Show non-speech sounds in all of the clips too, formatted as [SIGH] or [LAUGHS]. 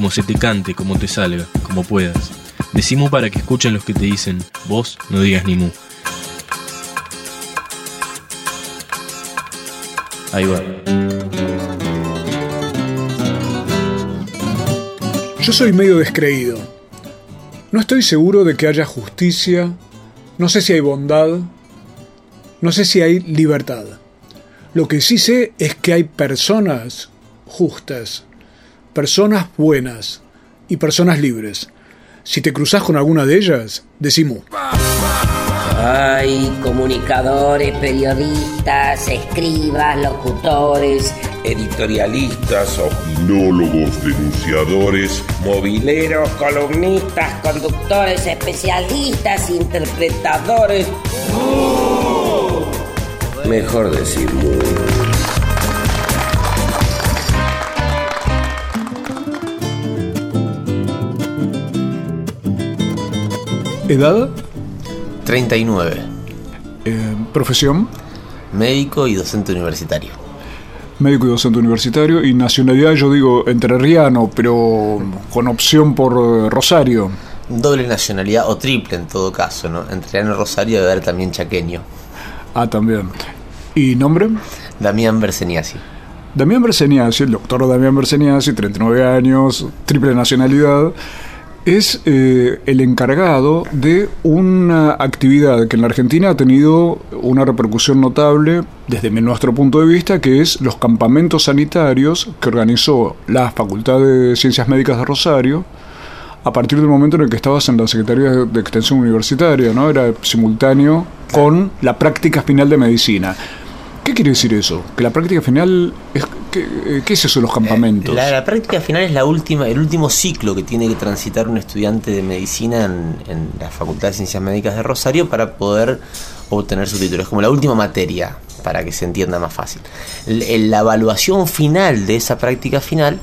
como se te cante, como te salga, como puedas. Decimos para que escuchen los que te dicen, vos no digas ni mu. Ahí va. Yo soy medio descreído. No estoy seguro de que haya justicia, no sé si hay bondad, no sé si hay libertad. Lo que sí sé es que hay personas justas, personas buenas y personas libres. Si te cruzas con alguna de ellas, decimos. Hay comunicadores, periodistas, escribas, locutores, editorialistas, opinólogos, denunciadores, mobileros, columnistas, conductores, especialistas, interpretadores. Mejor decir ¿Edad? 39. Eh, ¿Profesión? Médico y docente universitario. Médico y docente universitario. Y nacionalidad, yo digo, entrerriano, pero con opción por eh, Rosario. Doble nacionalidad o triple en todo caso, ¿no? Entrerriano y Rosario debe haber también chaqueño. Ah, también. ¿Y nombre? Damián Berseniasi. Damián Berseniasi, el doctor Damián Berseniasi, 39 años, triple nacionalidad es eh, el encargado de una actividad que en la Argentina ha tenido una repercusión notable desde nuestro punto de vista, que es los campamentos sanitarios que organizó la Facultad de Ciencias Médicas de Rosario a partir del momento en el que estabas en la Secretaría de Extensión Universitaria, ¿no? Era simultáneo con la práctica final de medicina. ¿Qué quiere decir eso? Que la práctica final es ¿Qué, es eso los campamentos? La, práctica final es la última, el último ciclo que tiene que transitar un estudiante de medicina en, la Facultad de Ciencias Médicas de Rosario para poder obtener su título. Es como la última materia, para que se entienda más fácil. La, evaluación final de esa práctica final,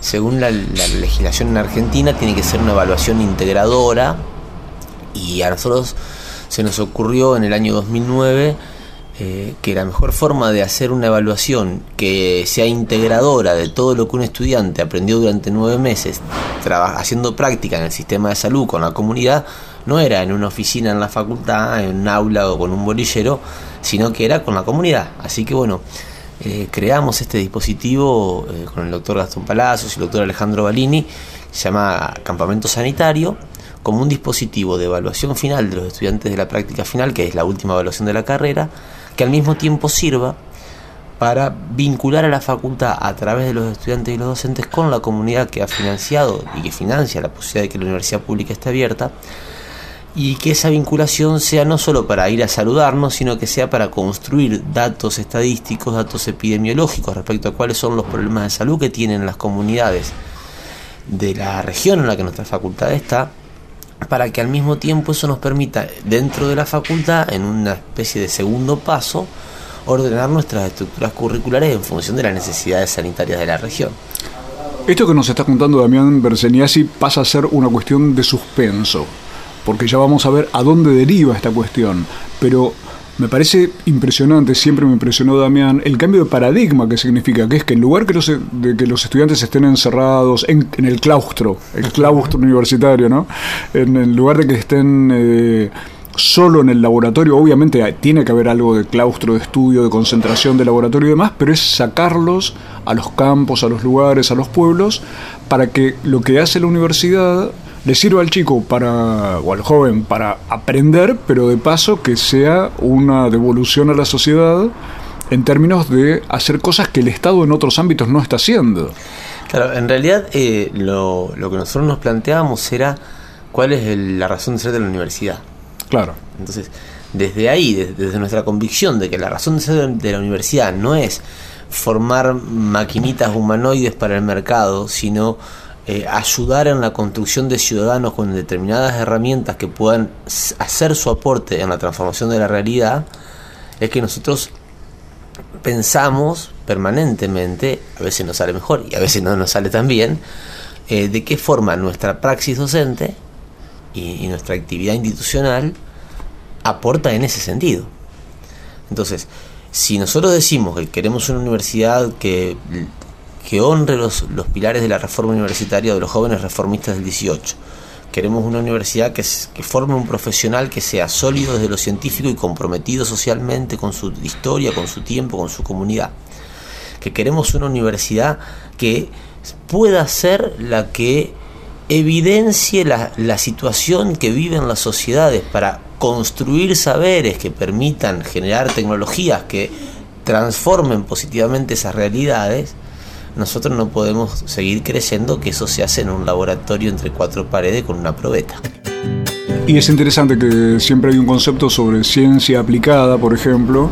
según la, la legislación en Argentina, tiene que ser una evaluación integradora y a nosotros se nos ocurrió en el año 2009 eh, que la mejor forma de hacer una evaluación que sea integradora de todo lo que un estudiante aprendió durante nueve meses haciendo práctica en el sistema de salud con la comunidad no era en una oficina en la facultad, en un aula o con un bolillero, sino que era con la comunidad. Así que bueno, eh, creamos este dispositivo eh, con el doctor Gastón Palazos y el doctor Alejandro Balini, se llama Campamento Sanitario, como un dispositivo de evaluación final de los estudiantes de la práctica final, que es la última evaluación de la carrera, que al mismo tiempo sirva para vincular a la facultad a través de los estudiantes y los docentes con la comunidad que ha financiado y que financia la posibilidad de que la universidad pública esté abierta y que esa vinculación sea no solo para ir a saludarnos, sino que sea para construir datos estadísticos, datos epidemiológicos respecto a cuáles son los problemas de salud que tienen las comunidades de la región en la que nuestra facultad está para que al mismo tiempo eso nos permita, dentro de la facultad, en una especie de segundo paso, ordenar nuestras estructuras curriculares en función de las necesidades sanitarias de la región. Esto que nos está contando Damián Berseniasi pasa a ser una cuestión de suspenso, porque ya vamos a ver a dónde deriva esta cuestión, pero me parece impresionante, siempre me impresionó Damián, el cambio de paradigma que significa, que es que en lugar que los, de que los estudiantes estén encerrados en, el claustro, el claustro universitario, ¿no? En, el lugar de que estén eh, solo en el laboratorio, obviamente tiene que haber algo de claustro, de estudio, de concentración de laboratorio y demás, pero es sacarlos a los campos, a los lugares, a los pueblos, para que lo que hace la universidad le sirva al chico para, o al joven para aprender, pero de paso que sea una devolución a la sociedad en términos de hacer cosas que el Estado en otros ámbitos no está haciendo. Claro, en realidad eh, lo, lo, que nosotros nos planteábamos era cuál es la razón de ser de la universidad. Claro. Entonces, desde ahí, desde, desde nuestra convicción de que la razón de ser de la universidad no es formar maquinitas humanoides para el mercado, sino eh, ayudar en la construcción de ciudadanos con determinadas herramientas que puedan hacer su aporte en la transformación de la realidad, es que nosotros pensamos permanentemente, a veces nos sale mejor y a veces no nos sale tan bien, eh, de qué forma nuestra praxis docente y, nuestra actividad institucional aporta en ese sentido. Entonces, si nosotros decimos que queremos una universidad que, que honre los, los pilares de la reforma universitaria de los jóvenes reformistas del 18, Queremos una universidad que, que, forme un profesional que sea sólido desde lo científico y comprometido socialmente con su historia, con su tiempo, con su comunidad. Que queremos una universidad que pueda ser la que evidencie la, la situación que viven las sociedades para construir saberes que permitan generar tecnologías que transformen positivamente esas realidades nosotros no podemos seguir creyendo que eso se hace en un laboratorio entre cuatro paredes con una probeta. Y es interesante que siempre hay un concepto sobre ciencia aplicada, por ejemplo,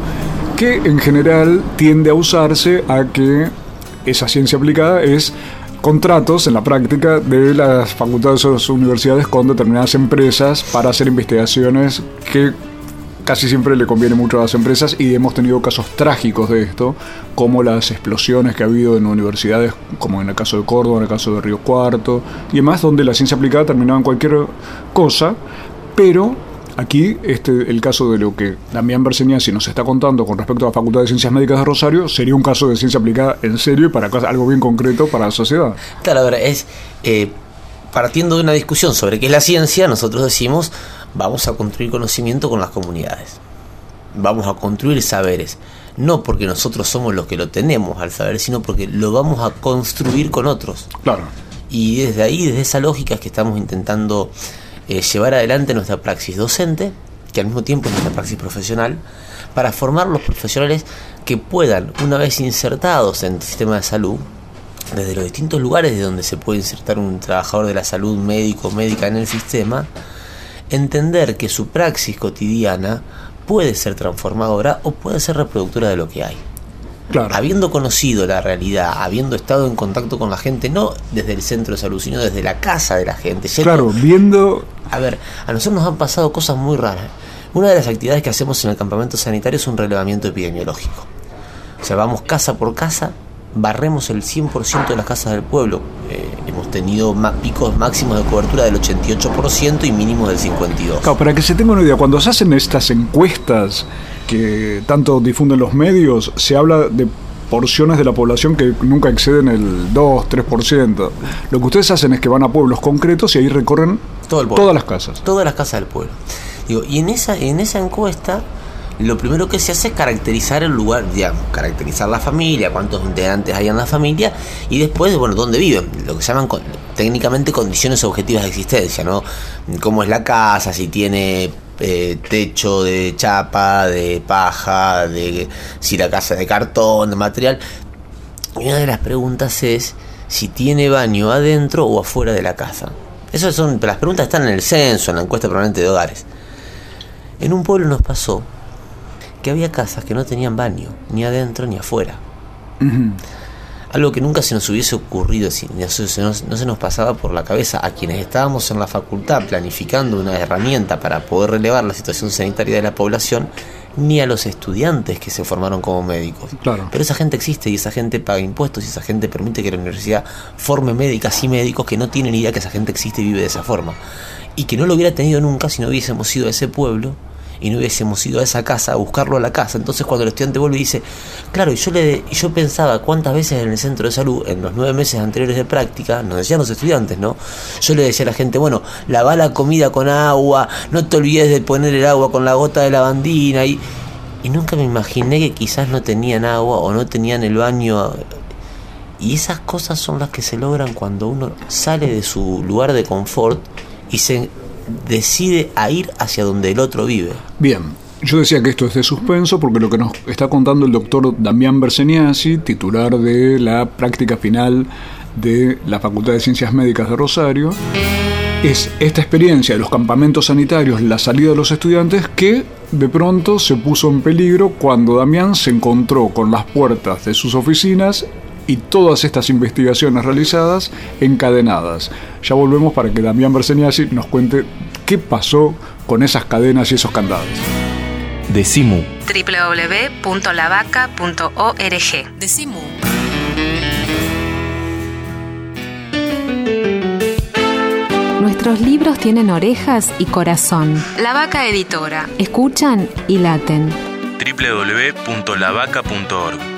que en general tiende a usarse a que esa ciencia aplicada es contratos en la práctica de las facultades o las universidades con determinadas empresas para hacer investigaciones que casi siempre le conviene mucho a las empresas y hemos tenido casos trágicos de esto, como las explosiones que ha habido en universidades, como en el caso de Córdoba, en el caso de Río Cuarto y demás, donde la ciencia aplicada terminaba en cualquier cosa, pero aquí este, el caso de lo que Damián si nos está contando con respecto a la Facultad de Ciencias Médicas de Rosario sería un caso de ciencia aplicada en serio y para algo bien concreto para la sociedad. Claro, ahora es... Eh, partiendo de una discusión sobre qué es la ciencia, nosotros decimos vamos a construir conocimiento con las comunidades. Vamos a construir saberes. No porque nosotros somos los que lo tenemos al saber, sino porque lo vamos a construir con otros. Claro. Y desde ahí, desde esa lógica es que estamos intentando eh, llevar adelante nuestra praxis docente, que al mismo tiempo es nuestra praxis profesional, para formar los profesionales que puedan, una vez insertados en el sistema de salud, desde los distintos lugares de donde se puede insertar un trabajador de la salud médico médica en el sistema, entender que su praxis cotidiana puede ser transformadora o puede ser reproductora de lo que hay. Claro. Habiendo conocido la realidad, habiendo estado en contacto con la gente, no desde el centro de salud, sino desde la casa de la gente. Claro, viendo... A ver, a nosotros nos han pasado cosas muy raras. Una de las actividades que hacemos en el campamento sanitario es un relevamiento epidemiológico. O sea, vamos casa por casa barremos el 100% de las casas del pueblo. Eh, hemos tenido picos máximos de cobertura del 88% y mínimos del 52%. Claro, para que se tenga una idea, cuando se hacen estas encuestas que tanto difunden los medios, se habla de porciones de la población que nunca exceden el 2-3%. Lo que ustedes hacen es que van a pueblos concretos y ahí recorren todas las casas. Todas las casas del pueblo. Digo, y en esa, en esa encuesta lo primero que se hace es caracterizar el lugar, digamos, caracterizar la familia, cuántos integrantes hay en la familia y después, bueno, dónde viven, lo que se llaman técnicamente condiciones objetivas de existencia, ¿no? Cómo es la casa, si tiene eh, techo de chapa, de paja, de si la casa es de cartón, de material. Y una de las preguntas es si tiene baño adentro o afuera de la casa. Esas son, las preguntas están en el censo, en la encuesta permanente de hogares. En un pueblo nos pasó que había casas que no tenían baño, ni adentro ni afuera. Algo que nunca se nos hubiese ocurrido, no, se nos pasaba por la cabeza a quienes estábamos en la facultad planificando una herramienta para poder relevar la situación sanitaria de la población, ni a los estudiantes que se formaron como médicos. Claro. Pero esa gente existe y esa gente paga impuestos y esa gente permite que la universidad forme médicas y médicos que no tienen idea que esa gente existe y vive de esa forma. Y que no lo hubiera tenido nunca si no hubiésemos ido a ese pueblo y no hubiésemos ido a esa casa a buscarlo a la casa. Entonces cuando el estudiante vuelve y dice, claro, y yo, le, yo pensaba cuántas veces en el centro de salud, en los nueve meses anteriores de práctica, nos decían los estudiantes, ¿no? Yo le decía a la gente, bueno, lava la comida con agua, no te olvides de poner el agua con la gota de lavandina y... Y nunca me imaginé que quizás no tenían agua o no tenían el baño y esas cosas son las que se logran cuando uno sale de su lugar de confort y se decide a ir hacia donde el otro vive. Bien, yo decía que esto es de suspenso porque lo que nos está contando el doctor Damián Berseniasi, titular de la práctica final de la Facultad de Ciencias Médicas de Rosario, es esta experiencia de los campamentos sanitarios, la salida de los estudiantes, que de pronto se puso en peligro cuando Damián se encontró con las puertas de sus oficinas y todas estas investigaciones realizadas encadenadas. Ya volvemos para que Damián Berseniasi nos cuente qué pasó con esas cadenas y esos candados. Decimu. www.lavaca.org. Decimu. Nuestros libros tienen orejas y corazón. La Vaca Editora. Escuchan y laten. www.lavaca.org.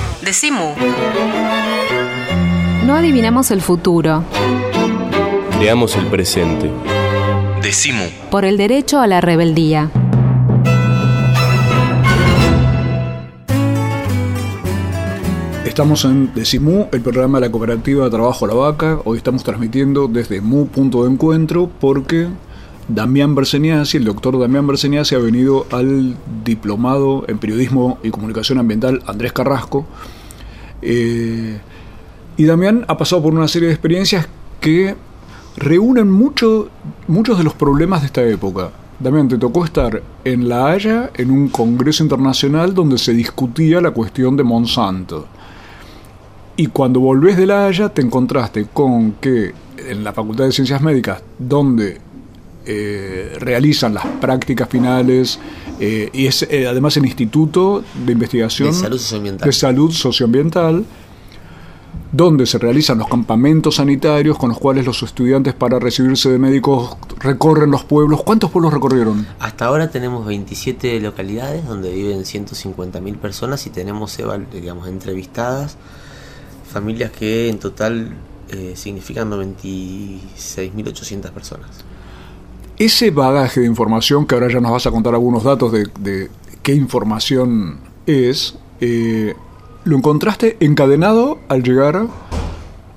Decimu. No adivinamos el futuro. Creamos el presente. Decimu. Por el derecho a la rebeldía. Estamos en Decimú, el programa de la cooperativa de trabajo La Vaca. Hoy estamos transmitiendo desde Mu Punto de Encuentro porque Damián Berseniasi, el doctor Damián Berseniasi, ha venido al diplomado en periodismo y comunicación ambiental Andrés Carrasco. Eh, y Damián ha pasado por una serie de experiencias que reúnen mucho, muchos de los problemas de esta época. Damián, te tocó estar en La Haya en un congreso internacional donde se discutía la cuestión de Monsanto. Y cuando volvés de La Haya te encontraste con que en la Facultad de Ciencias Médicas, donde eh, realizan las prácticas finales eh, y es eh, además el Instituto de Investigación De Salud Socioambiental. de Salud Socioambiental, donde se realizan los campamentos sanitarios con los cuales los estudiantes para recibirse de médicos recorren los pueblos. ¿Cuántos pueblos recorrieron? Hasta ahora tenemos 27 localidades donde viven 150.000 personas y tenemos digamos, entrevistadas familias que en total eh, significan 96.800 personas. Ese bagaje de información, que ahora ya nos vas a contar algunos datos de, de qué información es, eh, lo encontraste encadenado al llegar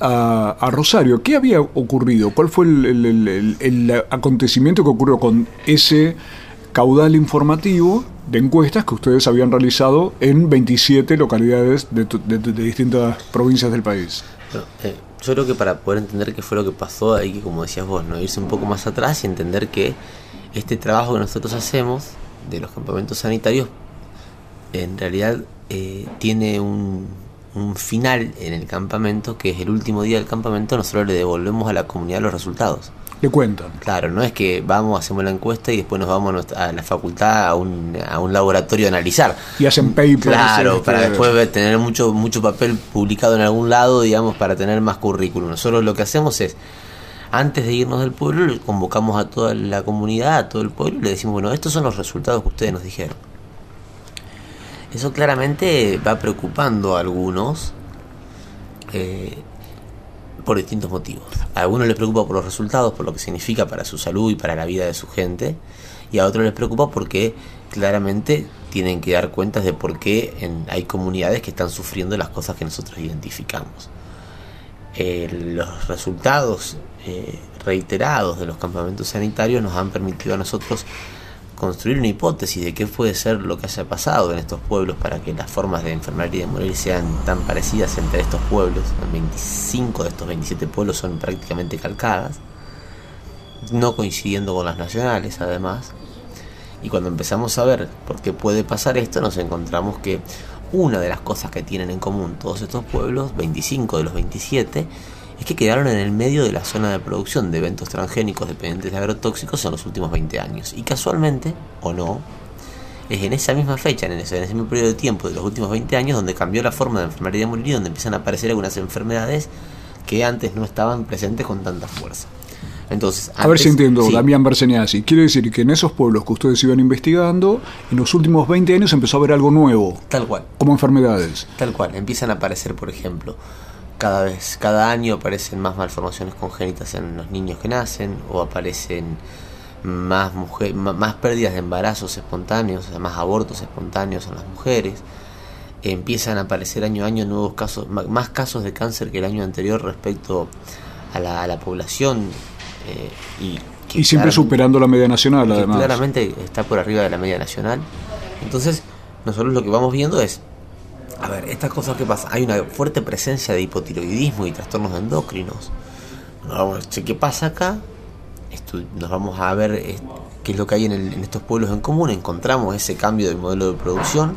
a, Rosario. ¿Qué había ocurrido? ¿Cuál fue el, acontecimiento que ocurrió con ese caudal informativo de encuestas que ustedes habían realizado en 27 localidades de, de- de distintas provincias del país? Eh, yo creo que para poder entender qué fue lo que pasó hay que, como decías vos, ¿no? irse un poco más atrás y entender que este trabajo que nosotros hacemos de los campamentos sanitarios en realidad eh, tiene un final en el campamento que es el último día del campamento nosotros le devolvemos a la comunidad los resultados. Cuentan. Claro, no es que vamos, hacemos la encuesta y después nos vamos a, la facultad a un, a un laboratorio a analizar. Y hacen papers. Claro, este, para después tener mucho mucho papel publicado en algún lado, digamos, para tener más currículum. Nosotros lo que hacemos es, antes de irnos del pueblo, convocamos a toda la comunidad, a todo el pueblo, y le decimos, bueno, estos son los resultados que ustedes nos dijeron. Eso claramente va preocupando a algunos eh, por distintos motivos. A algunos les preocupa por los resultados, por lo que significa para su salud y para la vida de su gente, y a otros les preocupa porque claramente tienen que dar cuentas de por qué en- hay comunidades que están sufriendo las cosas que nosotros identificamos. Eh, los resultados eh, reiterados de los campamentos sanitarios nos han permitido a nosotros construir una hipótesis de qué puede ser lo que haya pasado en estos pueblos para que las formas de enfermar y de morir sean tan parecidas entre estos pueblos. 25 de estos 27 pueblos son prácticamente calcadas, no coincidiendo con las nacionales además. Y cuando empezamos a ver por qué puede pasar esto, nos encontramos que una de las cosas que tienen en común todos estos pueblos, 25 de los 27, es que quedaron en el medio de la zona de producción de eventos transgénicos dependientes de agrotóxicos en los últimos 20 años. Y casualmente, o no, es en esa misma fecha, en ese, en ese mismo periodo de tiempo de los últimos 20 años, donde cambió la forma de enfermar y de morir y donde empiezan a aparecer algunas enfermedades que antes no estaban presentes con tanta fuerza. Entonces, A ver si entiendo, sí. Damián Berseniasi. Quiere decir que en esos pueblos que ustedes iban investigando, en los últimos 20 años empezó a haber algo nuevo, Tal cual. como enfermedades. Tal cual, empiezan a aparecer, por ejemplo, cada vez, cada año aparecen más malformaciones congénitas en los niños que nacen o aparecen más, mujer, más pérdidas de embarazos espontáneos, más abortos espontáneos en las mujeres. Empiezan a aparecer año a año nuevos casos, más casos de cáncer que el año anterior respecto a la, a la población. Eh, y, y siempre superando la media nacional, además. Claramente está por arriba de la media nacional. Entonces, nosotros lo que vamos viendo es a ver, estas cosas que pasan, hay una fuerte presencia de hipotiroidismo y trastornos endocrinos. Vamos, ¿qué pasa acá? nos vamos a ver eh, qué es lo que hay en, en, estos pueblos en común, encontramos ese cambio del modelo de producción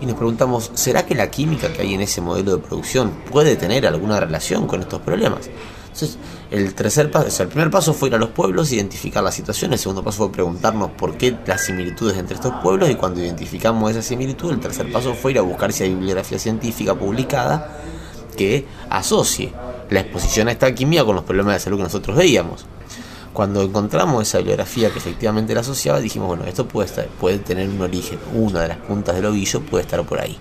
y nos preguntamos, ¿será que la química que hay en ese modelo de producción puede tener alguna relación con estos problemas? Entonces, el tercer paso, el primer paso fue ir a los pueblos, identificar la situación, el segundo paso fue preguntarnos por qué las similitudes entre estos pueblos y cuando identificamos esa similitud, el tercer paso fue ir a buscar si hay bibliografía científica publicada que asocie la exposición a esta química con los problemas de salud que nosotros veíamos. Cuando encontramos esa bibliografía que efectivamente la asociaba, dijimos, bueno, esto puede, estar, puede tener un origen, una de las puntas del ovillo puede estar por ahí.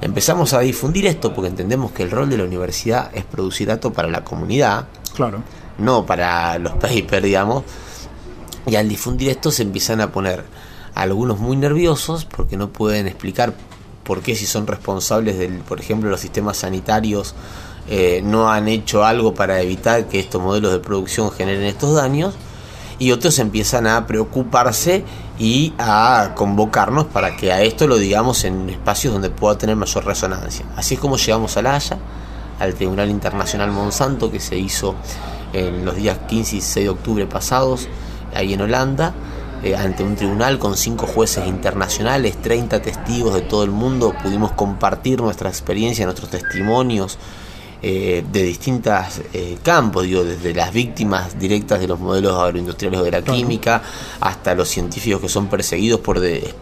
Empezamos a difundir esto porque entendemos que el rol de la universidad es producir datos para la comunidad, claro. no para los [LAUGHS] papers, digamos. Y al difundir esto se empiezan a poner algunos muy nerviosos porque no pueden explicar por qué si son responsables del, por ejemplo, los sistemas sanitarios eh, no han hecho algo para evitar que estos modelos de producción generen estos daños y otros empiezan a preocuparse y a convocarnos para que a esto lo digamos en espacios donde pueda tener mayor resonancia. Así es como llegamos a La Haya, al Tribunal Internacional Monsanto que se hizo en los días 15 y 16 de octubre pasados, ahí en Holanda, eh, ante un tribunal con cinco jueces internacionales, 30 testigos de todo el mundo, pudimos compartir nuestra experiencia, nuestros testimonios, eh, de distintos eh, campos, digo, desde las víctimas directas de los modelos agroindustriales o de la química, hasta los científicos que son perseguidos por de,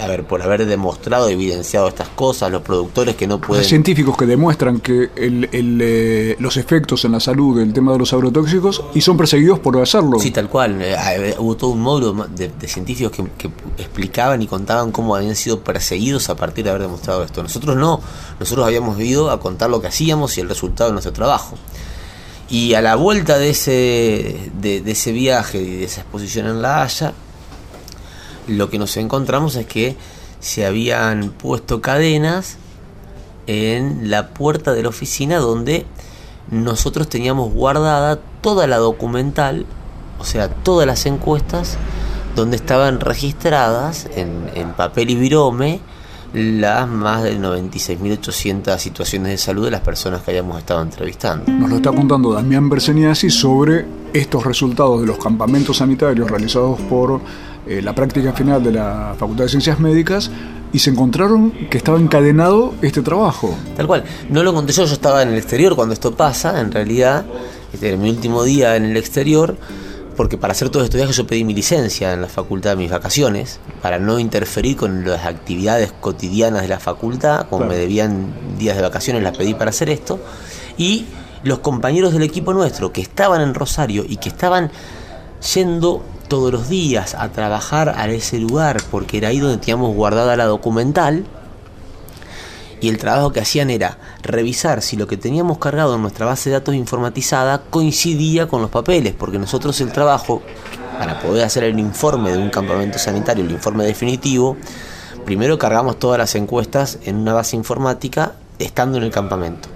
a ver, por haber demostrado, evidenciado estas cosas, los productores que no pueden... Los científicos que demuestran que el, eh, los efectos en la salud del tema de los agrotóxicos y son perseguidos por hacerlo. Sí, tal cual. hubo todo un módulo de, científicos que, que explicaban y contaban cómo habían sido perseguidos a partir de haber demostrado esto. Nosotros no, nosotros habíamos ido a contar lo que hacíamos y el resultado de nuestro trabajo. Y a la vuelta de ese, de, ese viaje y de esa exposición en La Haya, lo que nos encontramos es que se habían puesto cadenas en la puerta de la oficina donde nosotros teníamos guardada toda la documental, o sea, todas las encuestas, donde estaban registradas en, en papel y virome las más de 96.800 situaciones de salud de las personas que hayamos estado entrevistando. Nos lo está contando Damián Berseniasi sobre estos resultados de los campamentos sanitarios realizados por eh, la práctica final de la Facultad de Ciencias Médicas y se encontraron que estaba encadenado este trabajo. Tal cual. No lo conté yo, yo estaba en el exterior cuando esto pasa, en realidad, este era mi último día en el exterior porque para hacer todo este viaje yo pedí mi licencia en la facultad de mis vacaciones, para no interferir con las actividades cotidianas de la facultad, como me debían días de vacaciones, las pedí para hacer esto, y los compañeros del equipo nuestro que estaban en Rosario y que estaban yendo todos los días a trabajar a ese lugar, porque era ahí donde teníamos guardada la documental, y el trabajo que hacían era revisar si lo que teníamos cargado en nuestra base de datos informatizada coincidía con los papeles, porque nosotros el trabajo, para poder hacer el informe de un campamento sanitario, el informe definitivo, primero cargamos todas las encuestas en una base informática estando en el campamento.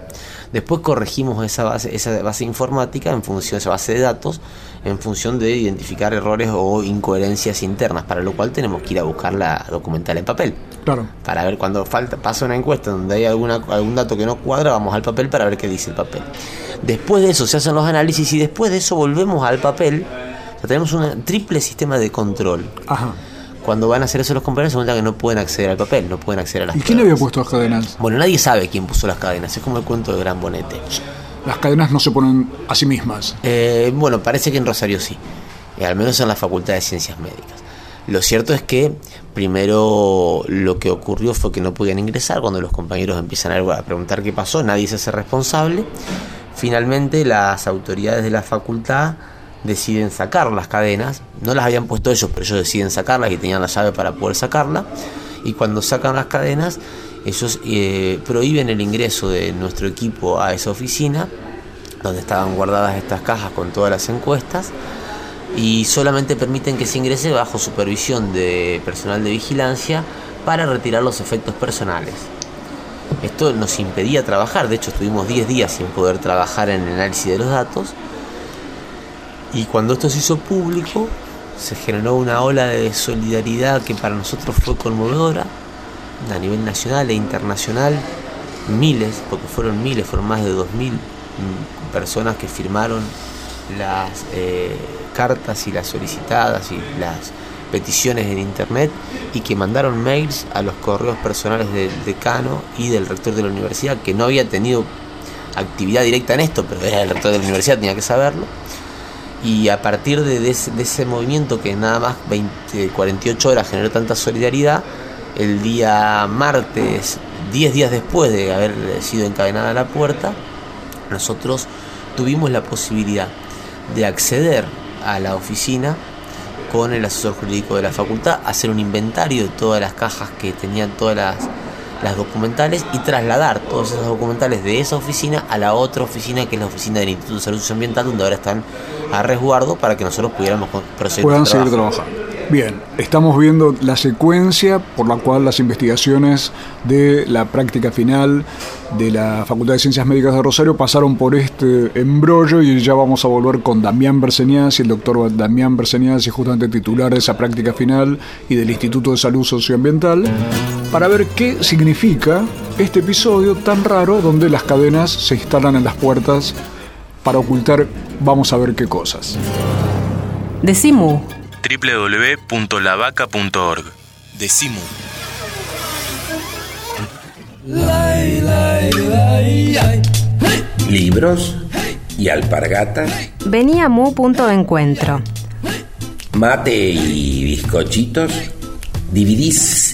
Después corregimos esa base, esa base informática en función, esa base de datos, en función de identificar errores o incoherencias internas, para lo cual tenemos que ir a buscar la documental en papel. Claro. Para ver cuando falta, pasa una encuesta donde hay alguna, algún dato que no cuadra, vamos al papel para ver qué dice el papel. Después de eso se hacen los análisis y después de eso volvemos al papel. O tenemos un triple sistema de control. Ajá cuando van a hacer eso los compañeros se cuenta que no pueden acceder al papel, no pueden acceder a las ¿Y quién había puesto las cadenas? Bueno, nadie sabe quién puso las cadenas, es como el cuento de Gran Bonete. Las cadenas no se ponen a sí mismas. Eh, bueno, parece que en Rosario sí, eh, al menos en la Facultad de Ciencias Médicas. Lo cierto es que primero lo que ocurrió fue que no podían ingresar, cuando los compañeros empiezan a preguntar qué pasó, nadie se hace responsable. Finalmente las autoridades de la facultad deciden sacar las cadenas, no las habían puesto ellos, pero ellos deciden sacarlas y tenían la llave para poder sacarla, y cuando sacan las cadenas ellos eh, prohíben el ingreso de nuestro equipo a esa oficina, donde estaban guardadas estas cajas con todas las encuestas, y solamente permiten que se ingrese bajo supervisión de personal de vigilancia para retirar los efectos personales. Esto nos impedía trabajar, de hecho estuvimos 10 días sin poder trabajar en el análisis de los datos, y cuando esto se hizo público, se generó una ola de solidaridad que para nosotros fue conmovedora, a nivel nacional e internacional, miles, porque fueron miles, fueron más de 2.000 mm, personas que firmaron las eh, cartas y las solicitadas y las peticiones en internet y que mandaron mails a los correos personales del decano y del rector de la universidad que no había tenido actividad directa en esto, pero era el rector de la universidad, tenía que saberlo. Y a partir de, ese, movimiento que nada más 20, 48 horas generó tanta solidaridad, el día martes, 10 días después de haber sido encadenada la puerta, nosotros tuvimos la posibilidad de acceder a la oficina con el asesor jurídico de la facultad, hacer un inventario de todas las cajas que tenían todas las, las documentales y trasladar todas esas documentales de esa oficina a la otra oficina que es la oficina del Instituto de Salud Ambiental donde ahora están a resguardo para que nosotros pudiéramos proseguir Puedan seguir trabajando. Bien, estamos viendo la secuencia por la cual las investigaciones de la práctica final de la Facultad de Ciencias Médicas de Rosario pasaron por este embrollo y ya vamos a volver con Damián y el doctor Damián y justamente titular de esa práctica final y del Instituto de Salud Socioambiental, para ver qué significa este episodio tan raro donde las cadenas se instalan en las puertas para ocultar vamos a ver qué cosas. Decimu www.lavaca.org. Decimu. Libros y alpargatas. Venía Mu punto de encuentro. Mate y bizcochitos. Dividís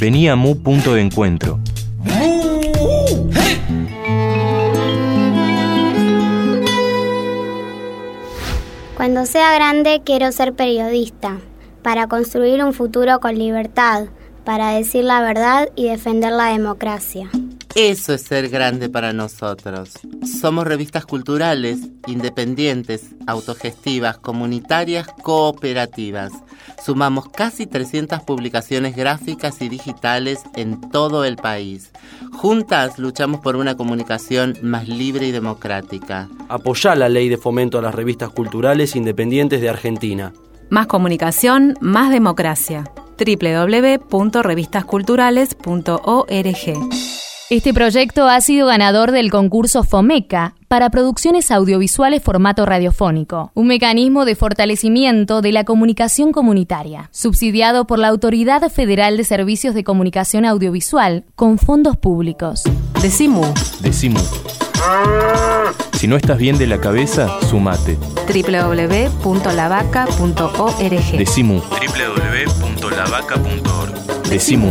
Venía Mu punto de encuentro. Cuando sea grande quiero ser periodista, para construir un futuro con libertad, para decir la verdad y defender la democracia. Eso es ser grande para nosotros. Somos revistas culturales, independientes, autogestivas, comunitarias, cooperativas. Sumamos casi 300 publicaciones gráficas y digitales en todo el país. Juntas luchamos por una comunicación más libre y democrática. Apoya la ley de fomento a las revistas culturales independientes de Argentina. Más comunicación, más democracia. www.revistasculturales.org este proyecto ha sido ganador del concurso FOMECA para producciones audiovisuales formato radiofónico, un mecanismo de fortalecimiento de la comunicación comunitaria, subsidiado por la Autoridad Federal de Servicios de Comunicación Audiovisual con fondos públicos. Decimu. Decimu. Si no estás bien de la cabeza, sumate. www.lavaca.org. Decimu. www.lavaca.org. Decimu.